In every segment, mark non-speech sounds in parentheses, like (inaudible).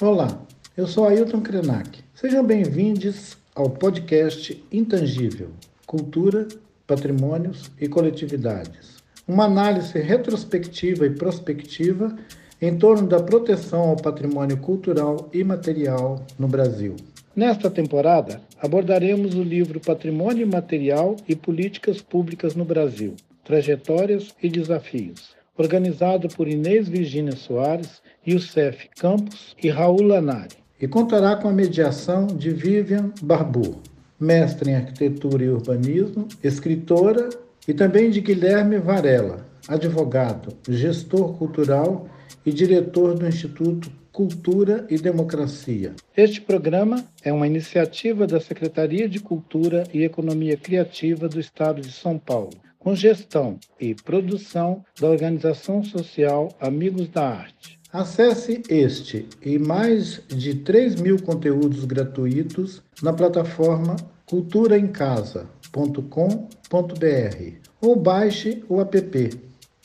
Olá, eu sou Ailton Krenak. Sejam bem-vindos ao podcast Intangível: Cultura, Patrimônios e Coletividades. Uma análise retrospectiva e prospectiva em torno da proteção ao patrimônio cultural e material no Brasil. Nesta temporada, abordaremos o livro Patrimônio Material e Políticas Públicas no Brasil: Trajetórias e Desafios, organizado por Inês Virginia Soares Youssef Campos e Raul Lanari. E contará com a mediação de Vivian Barbu, mestre em arquitetura e urbanismo, escritora, e também de Guilherme Varela, advogado, gestor cultural e diretor do Instituto Cultura e Democracia. Este programa é uma iniciativa da Secretaria de Cultura e Economia Criativa do Estado de São Paulo, com gestão e produção da organização social Amigos da Arte. Acesse este e mais de 3 mil conteúdos gratuitos na plataforma culturaemcasa.com.br ou baixe o app.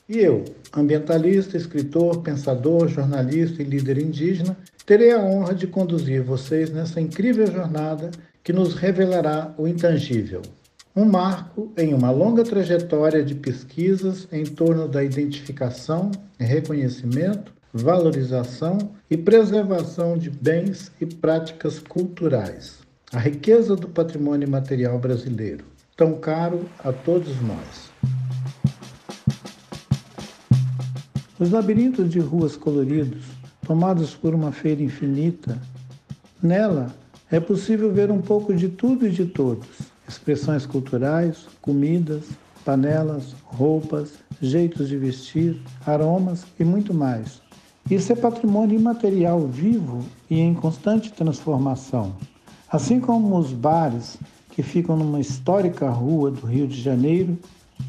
E eu, ambientalista, escritor, pensador, jornalista e líder indígena, terei a honra de conduzir vocês nessa incrível jornada que nos revelará o intangível. Um marco em uma longa trajetória de pesquisas em torno da identificação reconhecimento valorização e preservação de bens e práticas culturais, a riqueza do patrimônio material brasileiro, tão caro a todos nós. Os labirintos de ruas coloridos, tomados por uma feira infinita, nela é possível ver um pouco de tudo e de todos: expressões culturais, comidas, panelas, roupas, jeitos de vestir, aromas e muito mais isso é patrimônio imaterial vivo e em constante transformação. Assim como os bares que ficam numa histórica rua do Rio de Janeiro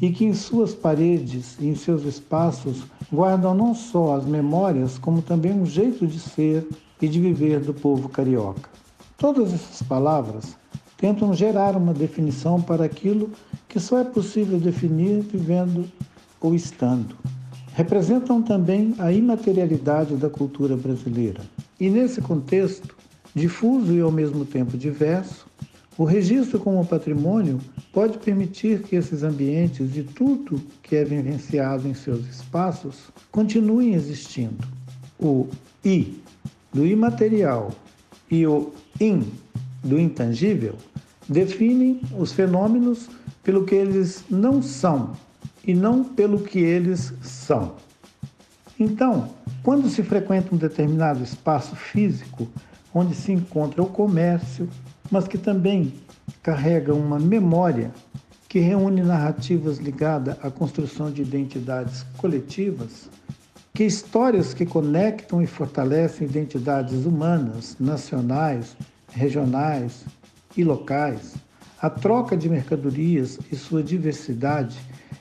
e que em suas paredes e em seus espaços guardam não só as memórias, como também um jeito de ser e de viver do povo carioca. Todas essas palavras tentam gerar uma definição para aquilo que só é possível definir vivendo ou estando representam também a imaterialidade da cultura brasileira. E nesse contexto, difuso e ao mesmo tempo diverso, o registro como patrimônio pode permitir que esses ambientes e tudo que é vivenciado em seus espaços continuem existindo. O I do imaterial e o IN do intangível definem os fenômenos pelo que eles não são e não pelo que eles são. Então, quando se frequenta um determinado espaço físico onde se encontra o comércio, mas que também carrega uma memória que reúne narrativas ligadas à construção de identidades coletivas, que histórias que conectam e fortalecem identidades humanas, nacionais, regionais e locais, a troca de mercadorias e sua diversidade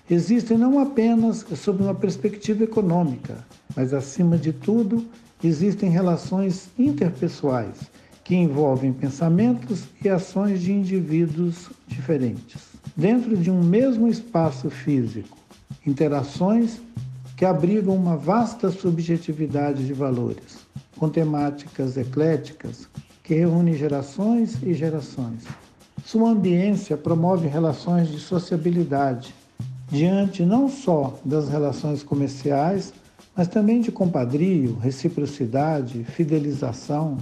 existem não apenas sob uma perspectiva econômica, mas, acima de tudo, existem relações interpessoais que envolvem pensamentos e ações de indivíduos diferentes. Dentro de um mesmo espaço físico, interações que abrigam uma vasta subjetividade de valores, com temáticas ecléticas que reúnem gerações e gerações. Sua ambiência promove relações de sociabilidade, diante não só das relações comerciais, mas também de compadrio, reciprocidade, fidelização.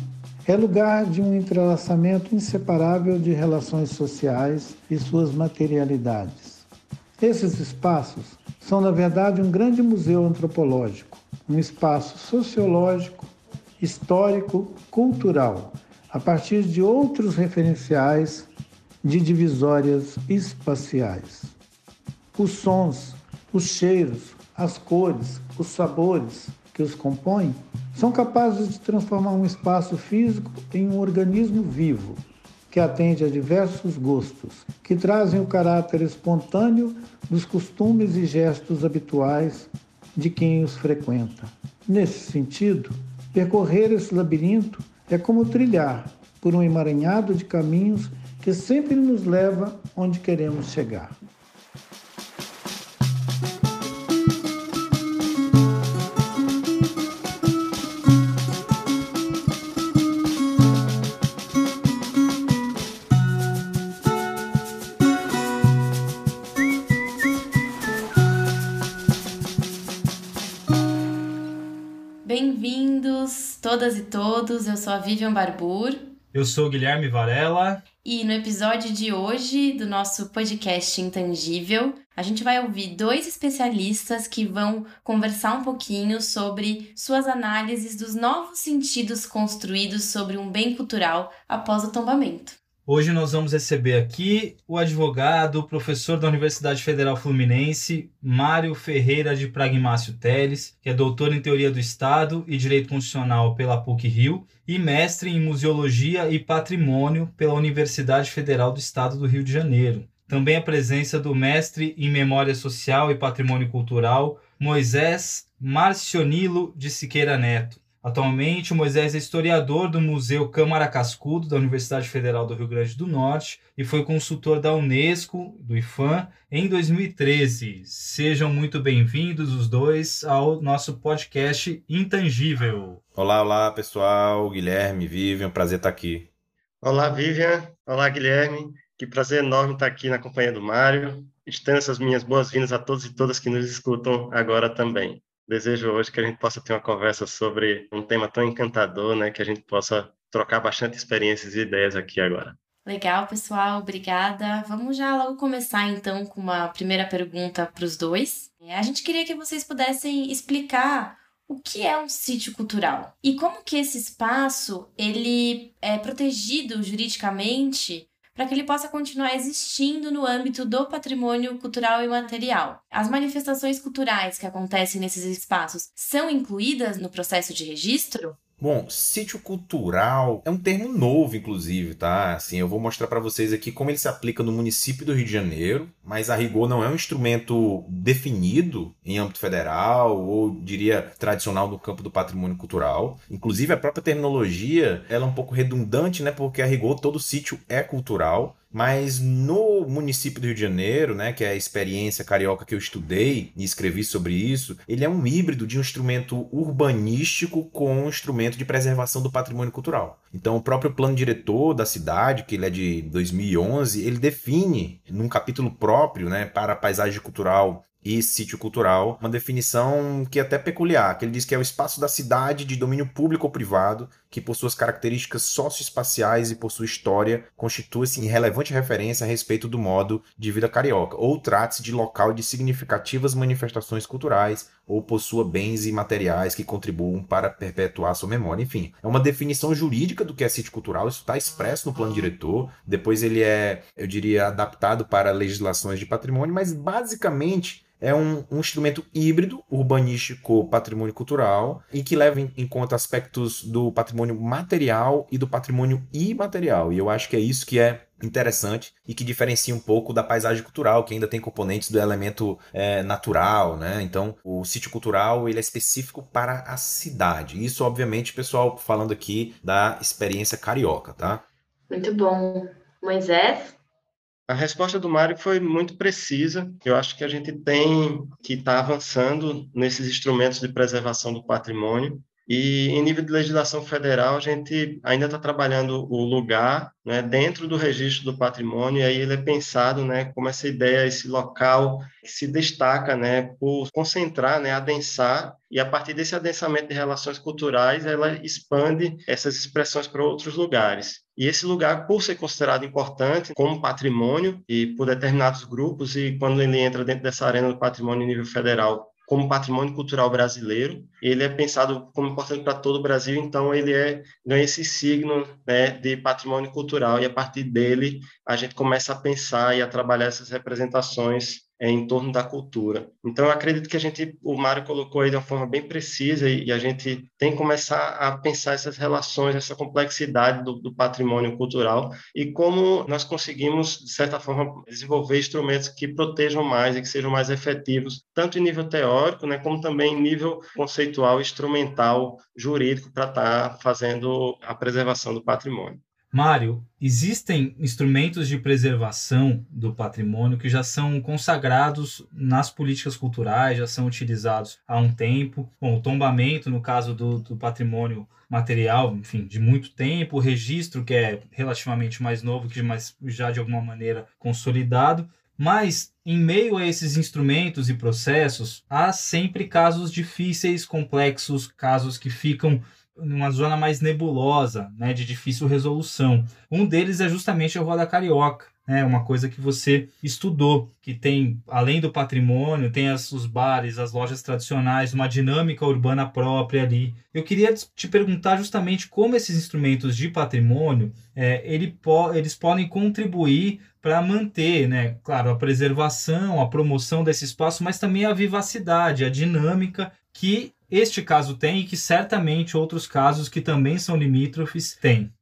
É lugar de um entrelaçamento inseparável de relações sociais e suas materialidades. Esses espaços são, na verdade, um grande museu antropológico, um espaço sociológico, histórico, cultural, a partir de outros referenciais de divisórias espaciais os sons, os cheiros, as cores, os sabores que os compõem são capazes de transformar um espaço físico em um organismo vivo que atende a diversos gostos, que trazem o caráter espontâneo dos costumes e gestos habituais de quem os frequenta. Nesse sentido, percorrer esse labirinto é como trilhar por um emaranhado de caminhos que sempre nos leva onde queremos chegar. Todas e todos. Eu sou a Vivian Barbur. Eu sou o Guilherme Varela. E no episódio de hoje do nosso podcast Intangível, a gente vai ouvir dois especialistas que vão conversar um pouquinho sobre suas análises dos novos sentidos construídos sobre um bem cultural após o tombamento. Hoje nós vamos receber aqui o advogado, professor da Universidade Federal Fluminense, Mário Ferreira de Pragmácio Teles, que é doutor em Teoria do Estado e Direito Constitucional pela PUC-Rio e mestre em Museologia e Patrimônio pela Universidade Federal do Estado do Rio de Janeiro. Também a presença do mestre em Memória Social e Patrimônio Cultural, Moisés Marcionilo de Siqueira Neto Atualmente, o Moisés é historiador do Museu Câmara Cascudo da Universidade Federal do Rio Grande do Norte e foi consultor da Unesco, do IFAM, em 2013. Sejam muito bem-vindos os dois ao nosso podcast Intangível. Olá, olá pessoal, Guilherme, Vivian, prazer estar aqui. Olá, Vivian. Olá, Guilherme. Que prazer enorme estar aqui na companhia do Mário. Estendo essas minhas boas-vindas a todos e todas que nos escutam agora também desejo hoje que a gente possa ter uma conversa sobre um tema tão encantador, né, que a gente possa trocar bastante experiências e ideias aqui agora. Legal, pessoal, obrigada. Vamos já logo começar então com uma primeira pergunta para os dois. É, a gente queria que vocês pudessem explicar o que é um sítio cultural e como que esse espaço ele é protegido juridicamente para que ele possa continuar existindo no âmbito do patrimônio cultural e material. As manifestações culturais que acontecem nesses espaços são incluídas no processo de registro? Bom, sítio cultural é um termo novo, inclusive, tá? Assim, eu vou mostrar para vocês aqui como ele se aplica no município do Rio de Janeiro, mas a rigor não é um instrumento definido em âmbito federal ou diria tradicional no campo do patrimônio cultural. Inclusive a própria terminologia, ela é um pouco redundante, né? Porque a rigor todo sítio é cultural, mas no município do Rio de Janeiro, né, que é a experiência carioca que eu estudei e escrevi sobre isso, ele é um híbrido de um instrumento urbanístico com um instrumento de preservação do patrimônio cultural. Então, o próprio plano diretor da cidade, que ele é de 2011, ele define num capítulo próprio, né, para a paisagem cultural e sítio cultural, uma definição que é até peculiar, que ele diz que é o espaço da cidade de domínio público ou privado, que por suas características socioespaciais e por sua história constitui-se em relevante referência a respeito do modo de vida carioca, ou trate-se de local de significativas manifestações culturais, ou possua bens e materiais que contribuam para perpetuar sua memória. Enfim, é uma definição jurídica do que é sítio cultural, isso está expresso no plano diretor, depois ele é, eu diria, adaptado para legislações de patrimônio, mas basicamente é um, um, instrumento híbrido, urbanístico, patrimônio cultural, e que leva em, em, conta aspectos do patrimônio material e do patrimônio imaterial. E eu acho que é isso que é interessante e que diferencia um pouco da paisagem cultural, que ainda tem componentes do elemento é, natural, né? Então, o sítio cultural ele é específico para a cidade. Isso, obviamente, pessoal, falando aqui da experiência carioca, tá? Muito bom. Moisés? A resposta do Mário foi muito precisa. Eu acho que a gente tem que estar tá avançando nesses instrumentos de preservação do patrimônio. E em nível de legislação federal, a gente ainda está trabalhando o lugar né, dentro do registro do patrimônio, e aí ele é pensado né, como essa ideia, esse local que se destaca né, por concentrar, né, adensar, e a partir desse adensamento de relações culturais, ela expande essas expressões para outros lugares. E esse lugar, por ser considerado importante como patrimônio e por determinados grupos, e quando ele entra dentro dessa arena do patrimônio em nível federal, como patrimônio cultural brasileiro. Ele é pensado como importante para todo o Brasil, então ele é, ganha esse signo né, de patrimônio cultural e a partir dele a gente começa a pensar e a trabalhar essas representações é, em torno da cultura. Então, eu acredito que a gente, o Mário colocou aí de uma forma bem precisa e, e a gente tem que começar a pensar essas relações, essa complexidade do, do, patrimônio cultural e como nós conseguimos, de certa forma, desenvolver instrumentos que protejam mais e que sejam mais efetivos, tanto em nível teórico, né, como também em nível conceitual, instrumental, jurídico, para estar tá fazendo a preservação do patrimônio. Mário, existem instrumentos de preservação do patrimônio que já são consagrados nas políticas culturais, já são utilizados há um tempo. Bom, o tombamento, no caso do, do patrimônio material, enfim, de muito tempo, o registro, que é relativamente mais novo, que mas já de alguma maneira consolidado. Mas, em meio a esses instrumentos e processos, há sempre casos difíceis, complexos, casos que ficam numa zona mais nebulosa, né, de difícil resolução. Um deles é justamente a Roda Carioca, né, uma coisa que você estudou, que tem, além do patrimônio, tem as, os bares, as lojas tradicionais, uma dinâmica urbana própria ali. Eu queria te perguntar justamente como esses instrumentos de patrimônio, é, ele po eles podem contribuir para manter, né, claro, a preservação, a promoção desse espaço, mas também a vivacidade, a dinâmica que este caso tem e que certamente outros casos que também são limítrofes têm.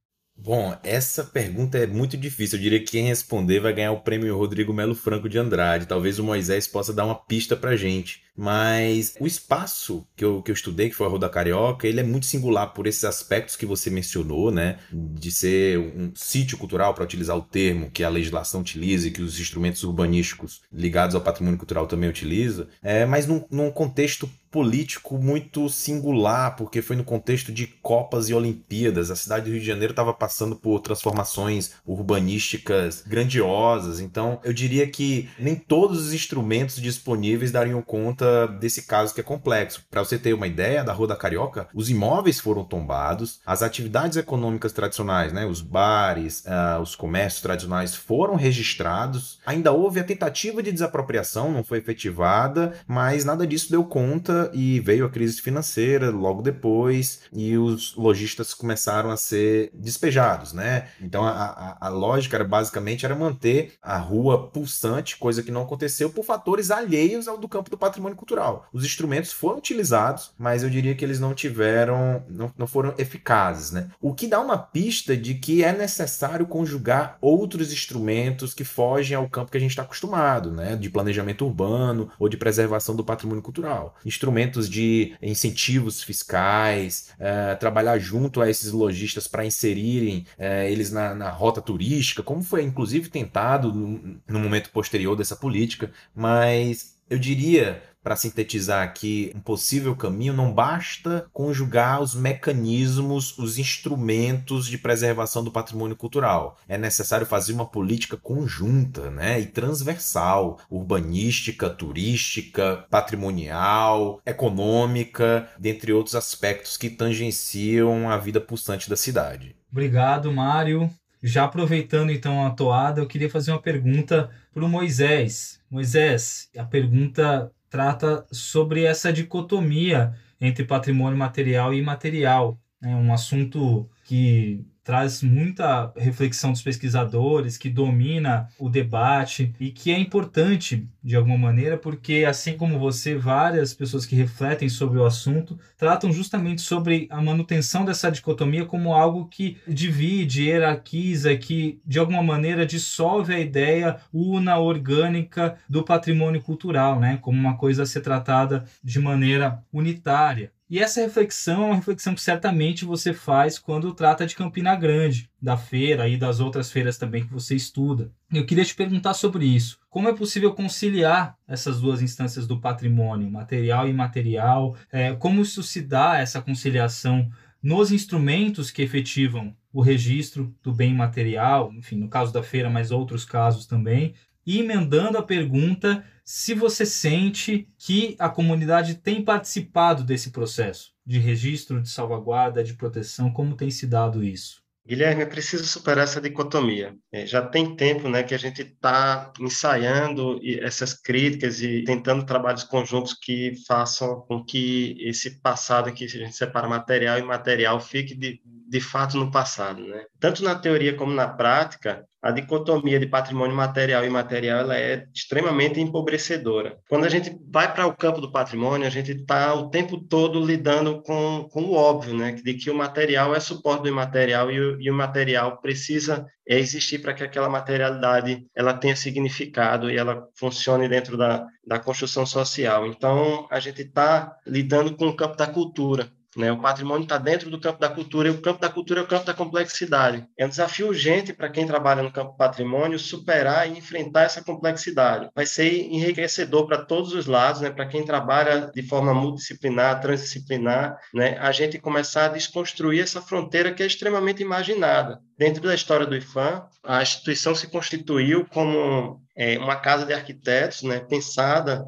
Bom, essa pergunta é muito difícil. Eu diria que quem responder vai ganhar o prêmio Rodrigo Melo Franco de Andrade. Talvez o Moisés possa dar uma pista pra gente. Mas o espaço que eu, que eu estudei, que foi a Roda Carioca, ele é muito singular por esses aspectos que você mencionou, né? De ser um sítio cultural, para utilizar o termo que a legislação utiliza e que os instrumentos urbanísticos ligados ao patrimônio cultural também utilizam. É, mas num, num contexto político muito singular, porque foi no contexto de Copas e Olimpíadas. A cidade do Rio de Janeiro estava passando por transformações urbanísticas grandiosas. Então, eu diria que nem todos os instrumentos disponíveis dariam conta desse caso que é complexo. Para você ter uma ideia da Rua da Carioca, os imóveis foram tombados, as atividades econômicas tradicionais, né, os bares, uh, os comércios tradicionais foram registrados. Ainda houve a tentativa de desapropriação, não foi efetivada, mas nada disso deu conta e veio a crise financeira logo depois e os lojistas começaram a ser despejados, né? Então a, a, a lógica era basicamente era manter a rua pulsante, coisa que não aconteceu por fatores alheios ao do campo do patrimônio cultural. Os instrumentos foram utilizados, mas eu diria que eles não tiveram, não, não foram eficazes, né? O que dá uma pista de que é necessário conjugar outros instrumentos que fogem ao campo que a gente está acostumado, né? De planejamento urbano ou de preservação do patrimônio cultural. Instrumentos de incentivos fiscais, é, trabalhar junto a esses lojistas para inserirem é, eles na, na, rota turística, como foi inclusive tentado no, no momento posterior dessa política, mas eu diria para sintetizar aqui um possível caminho, não basta conjugar os mecanismos, os instrumentos de preservação do patrimônio cultural. É necessário fazer uma política conjunta né, e transversal, urbanística, turística, patrimonial, econômica, dentre outros aspectos que tangenciam a vida pulsante da cidade. Obrigado, Mário. Já aproveitando então a toada, eu queria fazer uma pergunta para o Moisés. Moisés, a pergunta trata sobre essa dicotomia entre patrimônio material e imaterial. É um assunto que traz muita reflexão dos pesquisadores, que domina o debate e que é importante de alguma maneira, porque assim como você, várias pessoas que refletem sobre o assunto tratam justamente sobre a manutenção dessa dicotomia como algo que divide, hierarquiza, que de alguma maneira dissolve a ideia una orgânica do patrimônio cultural, né, como uma coisa a ser tratada de maneira unitária. E essa reflexão é uma reflexão que certamente você faz quando trata de Campina Grande, da feira e das outras feiras também que você estuda. Eu queria te perguntar sobre isso. Como é possível conciliar essas duas instâncias do patrimônio, material e imaterial? É, como isso se dá, essa conciliação, nos instrumentos que efetivam o registro do bem material, enfim, no caso da feira, mas outros casos também, e emendando a pergunta se você sente que a comunidade tem participado desse processo de registro, de salvaguarda, de proteção, como tem se dado isso? Guilherme, é preciso superar essa dicotomia. É, já tem tempo né, que a gente está ensaiando essas críticas e tentando trabalhos conjuntos que façam com que esse passado que a gente separa material e material fique de, de fato no passado. Né? Tanto na teoria como na prática, a dicotomia de patrimônio material e imaterial ela é extremamente empobrecedora. Quando a gente vai para o campo do patrimônio, a gente está o tempo todo lidando com, com o óbvio, né? de que o material é suporte do imaterial e o, e o material precisa existir para que aquela materialidade ela tenha significado e ela funcione dentro da, da construção social. Então, a gente está lidando com o campo da cultura. Né? O patrimônio está dentro do campo da cultura e o campo da cultura é o campo da complexidade. É um desafio urgente para quem trabalha no campo patrimônio superar e enfrentar essa complexidade. Vai ser enriquecedor para todos os lados, né? para quem trabalha de forma multidisciplinar, transdisciplinar, né? a gente começar a desconstruir essa fronteira que é extremamente imaginada. Dentro da história do IFAM, a instituição se constituiu como é, uma casa de arquitetos, né, pensada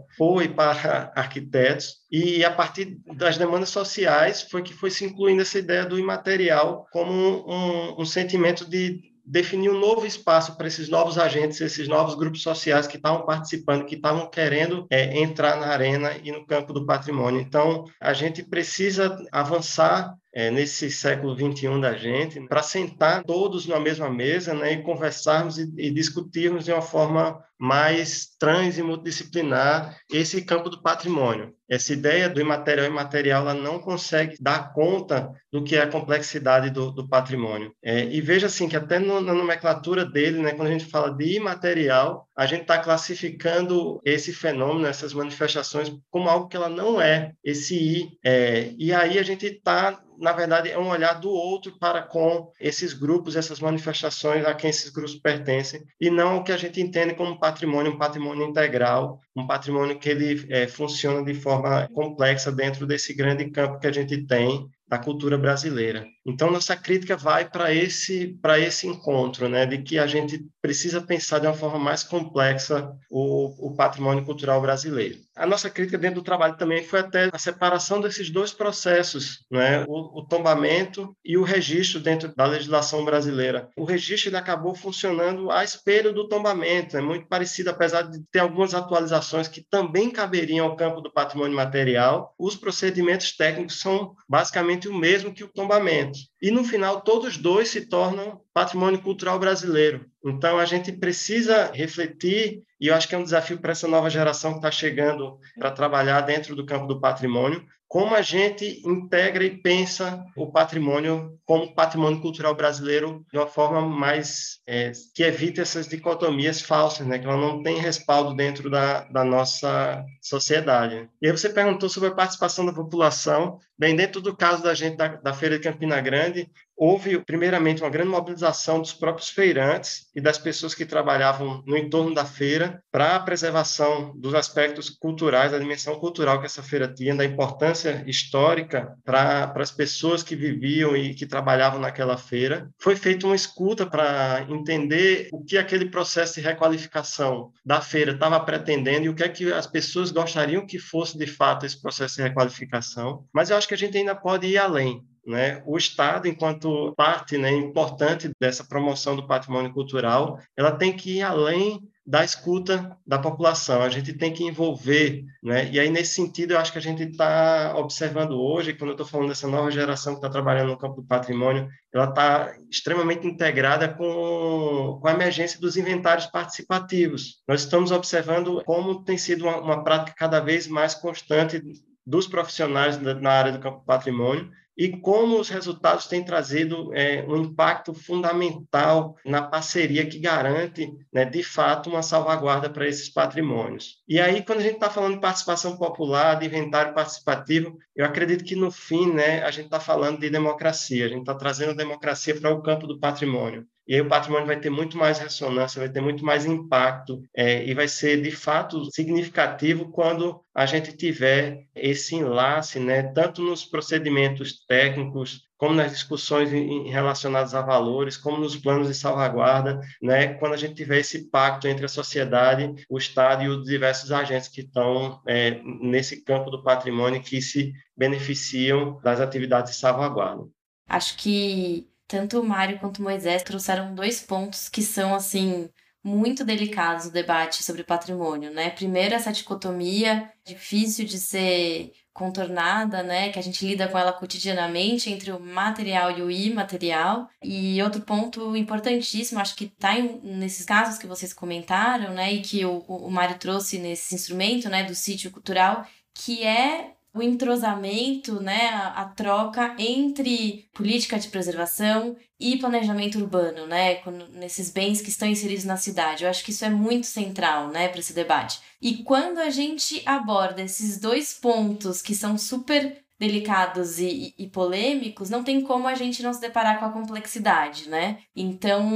para arquitetos, e a partir das demandas sociais foi que foi se incluindo essa ideia do imaterial como um, um sentimento de definir um novo espaço para esses novos agentes, esses novos grupos sociais que estavam participando, que estavam querendo é, entrar na arena e no campo do patrimônio. Então, a gente precisa avançar é, nesse século 21 da gente, para sentar todos na mesma mesa né, e conversarmos e, e, discutirmos de uma forma mais trans e multidisciplinar esse campo do patrimônio. Essa ideia do imaterial e imaterial ela não consegue dar conta do que é a complexidade do, do patrimônio. É, e veja assim que até no, na nomenclatura dele, né, quando a gente fala de imaterial, a gente está classificando esse fenômeno, essas manifestações, como algo que ela não é, esse I. É, e aí a gente está na verdade, é um olhar do outro para com esses grupos, essas manifestações a quem esses grupos pertencem, e não o que a gente entende como patrimônio, um patrimônio integral, um patrimônio que ele é, funciona de forma complexa dentro desse grande campo que a gente tem da cultura brasileira. Então nossa crítica vai para esse para esse encontro, né, de que a gente precisa pensar de uma forma mais complexa o, o patrimônio cultural brasileiro. A nossa crítica dentro do trabalho também foi até a separação desses dois processos, né, o, o tombamento e o registro dentro da legislação brasileira. O registro ele acabou funcionando à espelho do tombamento, é muito parecido, apesar de ter algumas atualizações que também caberiam ao campo do patrimônio material. Os procedimentos técnicos são basicamente o mesmo que o tombamento. E no final, todos dois se tornam patrimônio cultural brasileiro. Então, a gente precisa refletir, e eu acho que é um desafio para essa nova geração que está chegando para trabalhar dentro do campo do patrimônio, como a gente integra e pensa o patrimônio como patrimônio cultural brasileiro de uma forma mais é, que evite essas dicotomias falsas, né, que ela não tem respaldo dentro da, da nossa sociedade. E aí você perguntou sobre a participação da população. Bem, dentro do caso da gente da, da Feira de Campina Grande, houve, primeiramente, uma grande mobilização dos próprios feirantes e das pessoas que trabalhavam no entorno da feira para a preservação dos aspectos culturais, da dimensão cultural que essa feira tinha, da importância histórica para as pessoas que viviam e que trabalhavam naquela feira. Foi feita uma escuta para entender o que aquele processo de requalificação da feira estava pretendendo e o que é que as pessoas gostariam que fosse, de fato, esse processo de requalificação. Mas eu acho que a gente ainda pode ir além. Né? O Estado, enquanto parte né, importante dessa promoção do patrimônio cultural, ela tem que ir além da escuta da população, a gente tem que envolver, né? E aí, nesse sentido, eu acho que a gente está observando hoje, quando eu estou falando dessa nova geração que está trabalhando no campo do patrimônio, ela está extremamente integrada com, com a emergência dos inventários participativos. Nós estamos observando como tem sido uma, uma prática cada vez mais constante dos profissionais na área do campo do patrimônio, e como os resultados têm trazido é, um impacto fundamental na parceria que garante, né, de fato, uma salvaguarda para esses patrimônios. E aí, quando a gente está falando de participação popular, de inventário participativo, eu acredito que, no fim, né, a gente está falando de democracia, a gente está trazendo a democracia para o campo do patrimônio. E aí o patrimônio vai ter muito mais ressonância, vai ter muito mais impacto é, e vai ser de fato significativo quando a gente tiver esse enlace, né, tanto nos procedimentos técnicos, como nas discussões relacionadas a valores, como nos planos de salvaguarda, né, quando a gente tiver esse pacto entre a sociedade, o Estado e os diversos agentes que estão é, nesse campo do patrimônio que se beneficiam das atividades de salvaguarda. Acho que tanto o Mário quanto o Moisés trouxeram dois pontos que são, assim, muito delicados no debate sobre patrimônio, né? Primeiro, essa dicotomia difícil de ser contornada, né, que a gente lida com ela cotidianamente entre o material e o imaterial. E outro ponto importantíssimo, acho que está nesses casos que vocês comentaram, né, e que o, o Mário trouxe nesse instrumento, né, do sítio cultural, que é o entrosamento, né, a, troca entre política de preservação e planejamento urbano, né, nesses bens que estão inseridos na cidade. Eu acho que isso é muito central, né, para esse debate. E quando a gente aborda esses dois pontos que são super delicados e, e, polêmicos, não tem como a gente não se deparar com a complexidade, né? Então,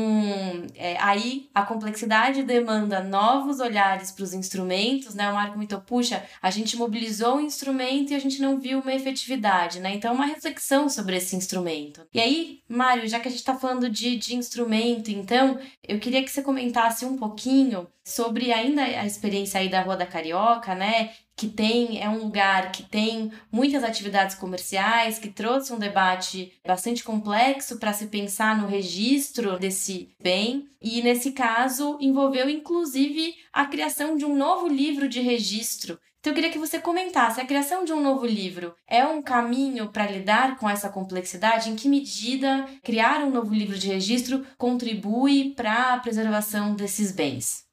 é, aí a complexidade demanda novos olhares para os instrumentos, né? O Marco comentou, puxa, a gente mobilizou o instrumento e a gente não viu uma efetividade, né? Então, uma reflexão sobre esse instrumento. E aí, Mário, já que a gente está falando de, de instrumento, então, eu queria que você comentasse um pouquinho sobre ainda a experiência aí da Rua da Carioca, né? que tem é um lugar que tem muitas atividades comerciais, que trouxe um debate bastante complexo para se pensar no registro desse bem, e nesse caso envolveu inclusive a criação de um novo livro de registro. Então eu queria que você comentasse, a criação de um novo livro é um caminho para lidar com essa complexidade? Em que medida criar um novo livro de registro contribui para a preservação desses bens?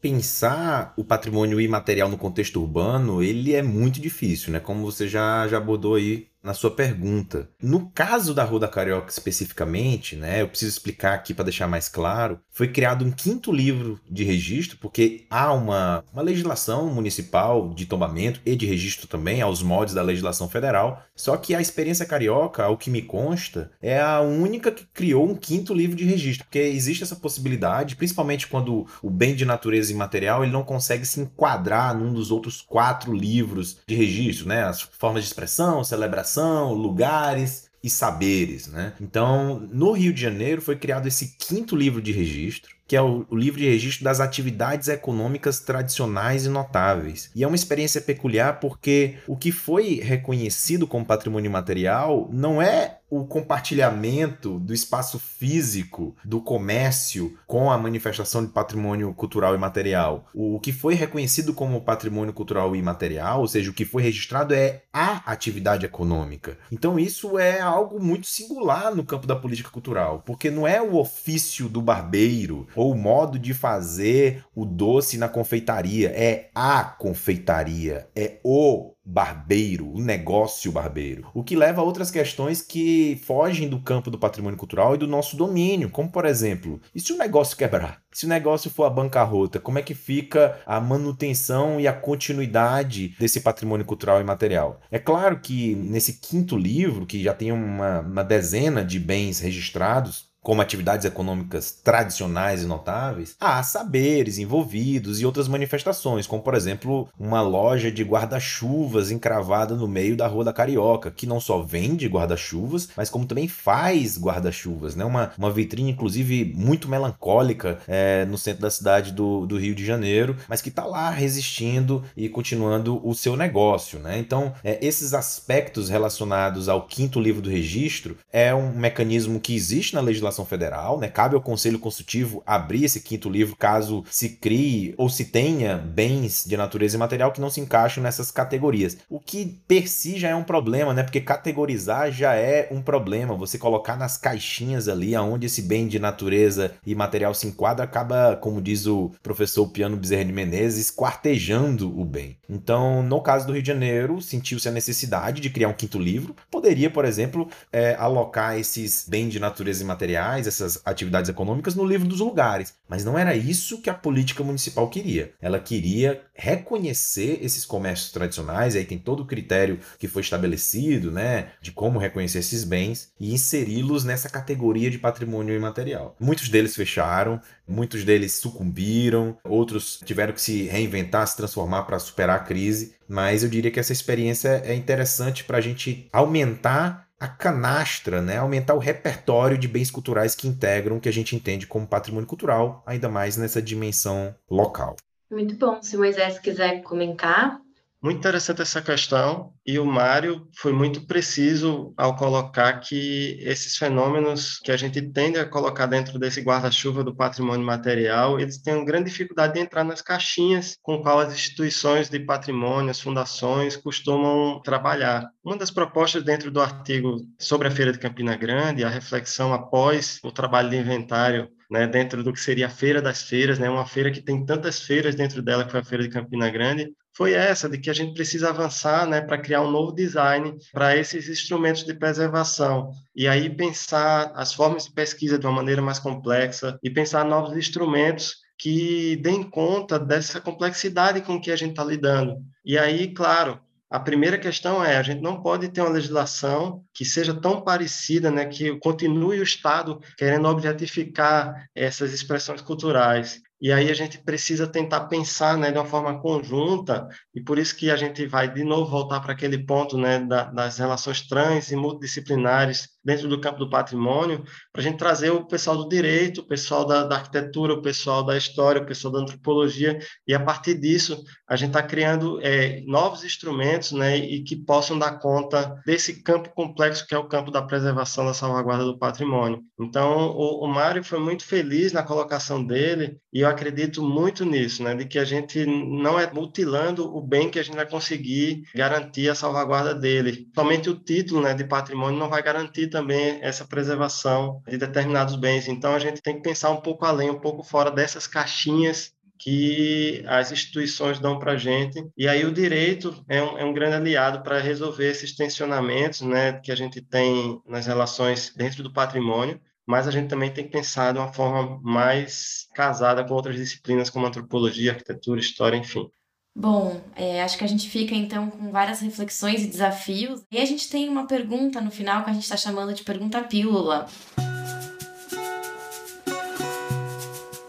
Pensar o patrimônio imaterial no contexto urbano, ele é muito difícil, né? Como você já, já abordou aí na sua pergunta. No caso da Rua da Carioca especificamente, né, eu preciso explicar aqui para deixar mais claro, foi criado um quinto livro de registro, porque há uma, uma legislação municipal de tombamento e de registro também, aos modos da legislação federal, só que a experiência carioca, ao que me consta, é a única que criou um quinto livro de registro, porque existe essa possibilidade, principalmente quando o bem de natureza imaterial ele não consegue se enquadrar num dos outros quatro livros de registro, né, as formas de expressão, celebração, lugares e saberes, né? Então, no Rio de Janeiro foi criado esse quinto livro de registro, que é o, livro de registro das atividades econômicas tradicionais e notáveis. E é uma experiência peculiar porque o que foi reconhecido como patrimônio material não é o compartilhamento do espaço físico do comércio com a manifestação de patrimônio cultural e material. O que foi reconhecido como patrimônio cultural e material, ou seja, o que foi registrado é a atividade econômica. Então isso é algo muito singular no campo da política cultural, porque não é o ofício do barbeiro ou o modo de fazer o doce na confeitaria, é a confeitaria, é o barbeiro, o negócio barbeiro. O que leva a outras questões que fogem do campo do patrimônio cultural e do nosso domínio, como por exemplo, e se o negócio quebrar? Se o negócio for a bancarrota, como é que fica a manutenção e a continuidade desse patrimônio cultural e material? É claro que nesse quinto livro, que já tem uma, uma dezena de bens registrados, como atividades econômicas tradicionais e notáveis, há saberes envolvidos e outras manifestações, como por exemplo uma loja de guarda-chuvas encravada no meio da Rua da Carioca, que não só vende guarda-chuvas, mas como também faz guarda-chuvas, né? Uma, uma vitrine, inclusive, muito melancólica é, no centro da cidade do, do Rio de Janeiro, mas que está lá resistindo e continuando o seu negócio, né? Então, é, esses aspectos relacionados ao quinto livro do registro é um mecanismo que existe na legislação federal, né? Cabe ao Conselho Consultivo abrir esse quinto livro caso se crie ou se tenha bens de natureza imaterial que não se encaixam nessas categorias. O que per si já é um problema, né? Porque categorizar já é um problema. Você colocar nas caixinhas ali aonde esse bem de natureza imaterial se enquadra acaba, como diz o professor Piano Bezerra de Menezes, quartejando o bem. Então, no caso do Rio de Janeiro, sentiu-se a necessidade de criar um quinto livro. Poderia, por exemplo, é, alocar esses bens de natureza imaterial essas atividades econômicas no livro dos lugares. Mas não era isso que a política municipal queria. Ela queria reconhecer esses comércios tradicionais, aí tem todo o critério que foi estabelecido, né, de como reconhecer esses bens e inseri-los nessa categoria de patrimônio imaterial. Muitos deles fecharam, muitos deles sucumbiram, outros tiveram que se reinventar, se transformar para superar a crise, mas eu diria que essa experiência é interessante para a gente aumentar a canastra, né? aumentar o repertório de bens culturais que integram o que a gente entende como patrimônio cultural, ainda mais nessa dimensão local. Muito bom. Se o Moisés quiser comentar. Muito interessante essa questão, e o Mário foi muito preciso ao colocar que esses fenômenos que a gente tende a colocar dentro desse guarda-chuva do patrimônio material, eles têm uma grande dificuldade de entrar nas caixinhas com qual as instituições de patrimônio, as fundações costumam trabalhar. Uma das propostas dentro do artigo sobre a Feira de Campina Grande, a reflexão após o trabalho de inventário né, dentro do que seria a Feira das Feiras, né, uma feira que tem tantas feiras dentro dela, que foi a Feira de Campina Grande, foi essa, de que a gente precisa avançar né, para criar um novo design para esses instrumentos de preservação. E aí pensar as formas de pesquisa de uma maneira mais complexa e pensar novos instrumentos que deem conta dessa complexidade com que a gente está lidando. E aí, claro, A primeira questão é, a gente não pode ter uma legislação que seja tão parecida, né, que continue o Estado querendo objetificar essas expressões culturais. E aí a gente precisa tentar pensar né, de uma forma conjunta, e por isso que a gente vai de novo voltar para aquele ponto né, da, das relações trans e multidisciplinares dentro do campo do patrimônio, para a gente trazer o pessoal do direito, o pessoal da, da, arquitetura, o pessoal da história, o pessoal da antropologia, e a partir disso a gente está criando é, novos instrumentos né, e que possam dar conta desse campo complexo que é o campo da preservação da salvaguarda do patrimônio. Então, o, o Mário foi muito feliz na colocação dele, e eu acredito muito nisso, né, de que a gente não é mutilando o bem que a gente vai conseguir garantir a salvaguarda dele. Somente o título né, de patrimônio não vai garantir também essa preservação de determinados bens. Então, a gente tem que pensar um pouco além, um pouco fora dessas caixinhas que as instituições dão para a gente. E aí o direito é um, é um grande aliado para resolver esses tensionamentos né, que a gente tem nas relações dentro do patrimônio, mas a gente também tem que pensar de uma forma mais casada com outras disciplinas como antropologia, arquitetura, história, enfim. Bom, é, acho que a gente fica então com várias reflexões e desafios. E a gente tem uma pergunta no final que a gente está chamando de pergunta pílula.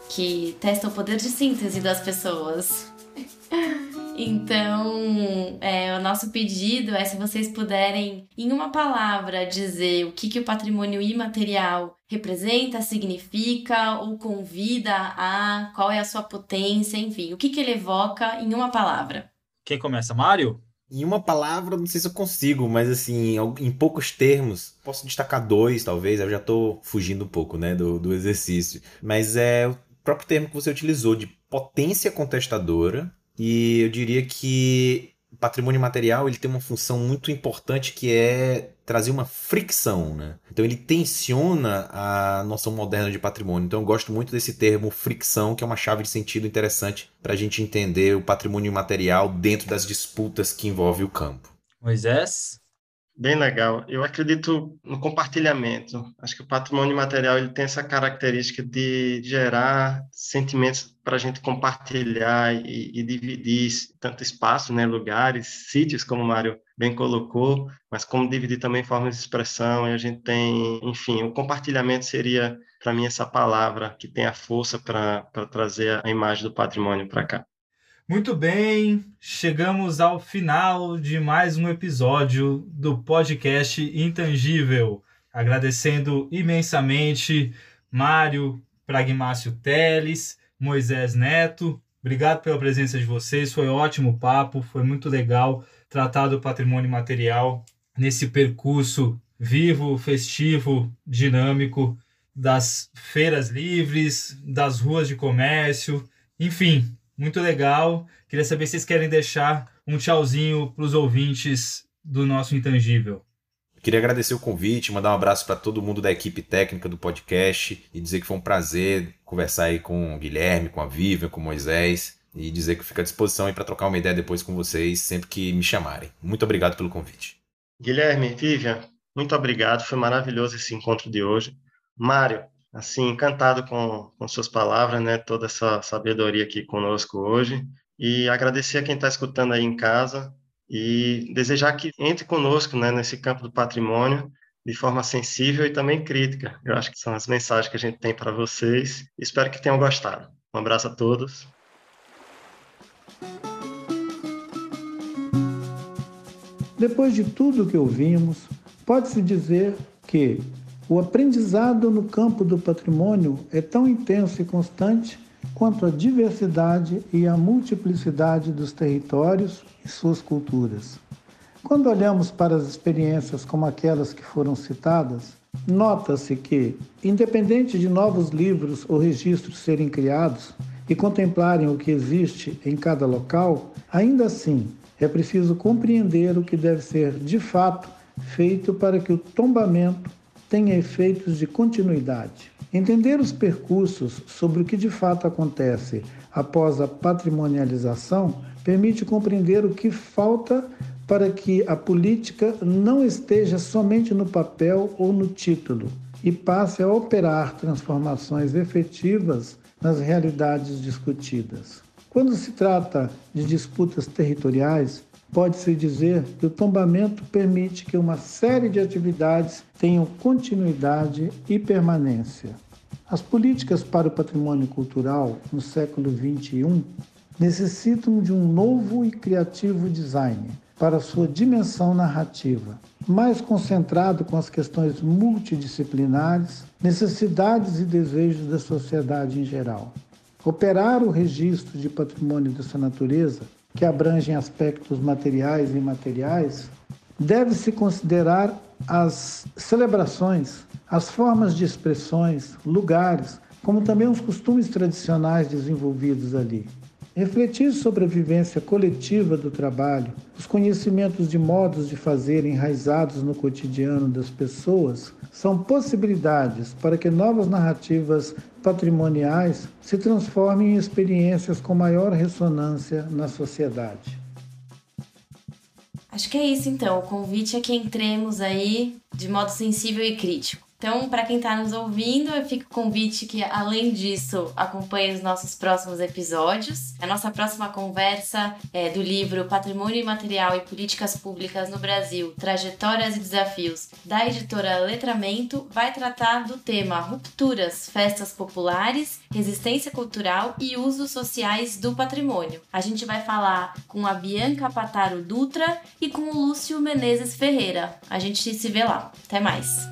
Que testa o poder de síntese das pessoas. (laughs) Então, é, o nosso pedido é se vocês puderem, em uma palavra, dizer o que, que o patrimônio imaterial representa, significa ou convida a, qual é a sua potência, enfim, o que, que ele evoca em uma palavra. Quem começa? Mário? Em uma palavra, não sei se eu consigo, mas assim, em poucos termos, posso destacar dois, talvez, eu já estou fugindo um pouco, né, do, do exercício. Mas é o próprio termo que você utilizou, de potência contestadora, e eu diria que o patrimônio material ele tem uma função muito importante que é trazer uma fricção, né? Então ele tensiona a noção moderna de patrimônio. Então eu gosto muito desse termo fricção, que é uma chave de sentido interessante para a gente entender o patrimônio material dentro das disputas que envolve o campo. Moisés? Bem legal. Eu acredito no compartilhamento. Acho que o patrimônio material ele tem essa característica de gerar sentimentos para a gente compartilhar e, e, dividir tanto espaço, né, lugares, sítios, como o Mário bem colocou, mas como dividir também formas de expressão. E a gente tem, enfim, o compartilhamento seria, para mim, essa palavra que tem a força para trazer a imagem do patrimônio para cá. Muito bem, chegamos ao final de mais um episódio do podcast Intangível. Agradecendo imensamente Mário Pragmácio Teles, Moisés Neto. Obrigado pela presença de vocês, foi ótimo papo, foi muito legal tratar do patrimônio material nesse percurso vivo, festivo, dinâmico das feiras livres, das ruas de comércio, enfim, muito legal. Queria saber se vocês querem deixar um tchauzinho para os ouvintes do nosso Intangível. Queria agradecer o convite, mandar um abraço para todo mundo da equipe técnica do podcast e dizer que foi um prazer conversar aí com o Guilherme, com a Vivian, com o Moisés e dizer que fico à disposição para trocar uma ideia depois com vocês sempre que me chamarem. Muito obrigado pelo convite. Guilherme, Vivian, muito obrigado. Foi maravilhoso esse encontro de hoje. Mário, assim, encantado com, com suas palavras, né? Toda essa sabedoria aqui conosco hoje. E agradecer a quem está escutando aí em casa e desejar que entre conosco, né, nesse campo do patrimônio de forma sensível e também crítica. Eu acho que são as mensagens que a gente tem para vocês. Espero que tenham gostado. Um abraço a todos. Depois de tudo que ouvimos, pode-se dizer que o aprendizado no campo do patrimônio é tão intenso e constante quanto a diversidade e a multiplicidade dos territórios e suas culturas. Quando olhamos para as experiências como aquelas que foram citadas, nota-se que, independente de novos livros ou registros serem criados e contemplarem o que existe em cada local, ainda assim é preciso compreender o que deve ser de fato feito para que o tombamento tenha efeitos de continuidade. Entender os percursos sobre o que de fato acontece após a patrimonialização permite compreender o que falta para que a política não esteja somente no papel ou no título e passe a operar transformações efetivas nas realidades discutidas. Quando se trata de disputas territoriais, pode-se dizer que o tombamento permite que uma série de atividades tenham continuidade e permanência. As políticas para o patrimônio cultural no século XXI necessitam de um novo e criativo design para sua dimensão narrativa, mais concentrado com as questões multidisciplinares, necessidades e desejos da sociedade em geral. Operar o registro de patrimônio dessa natureza, que abrangem aspectos materiais e imateriais, deve-se considerar as celebrações, as formas de expressões, lugares, como também os costumes tradicionais desenvolvidos ali. Refletir sobre a vivência coletiva do trabalho, os conhecimentos de modos de fazer enraizados no cotidiano das pessoas, são possibilidades para que novas narrativas patrimoniais se transformem em experiências com maior ressonância na sociedade. Acho que é isso então. O convite é que entremos aí de modo sensível e crítico. Então, para quem está nos ouvindo, fica o convite que, além disso, acompanhe os nossos próximos episódios. A nossa próxima conversa é do livro Patrimônio Imaterial e Políticas Públicas no Brasil: Trajetórias e Desafios, da editora Letramento, vai tratar do tema Rupturas, Festas Populares, Resistência Cultural e Usos Sociais do Patrimônio. A gente vai falar com a Bianca Pataro Dutra e com o Lúcio Menezes Ferreira. A gente se vê lá. Até mais!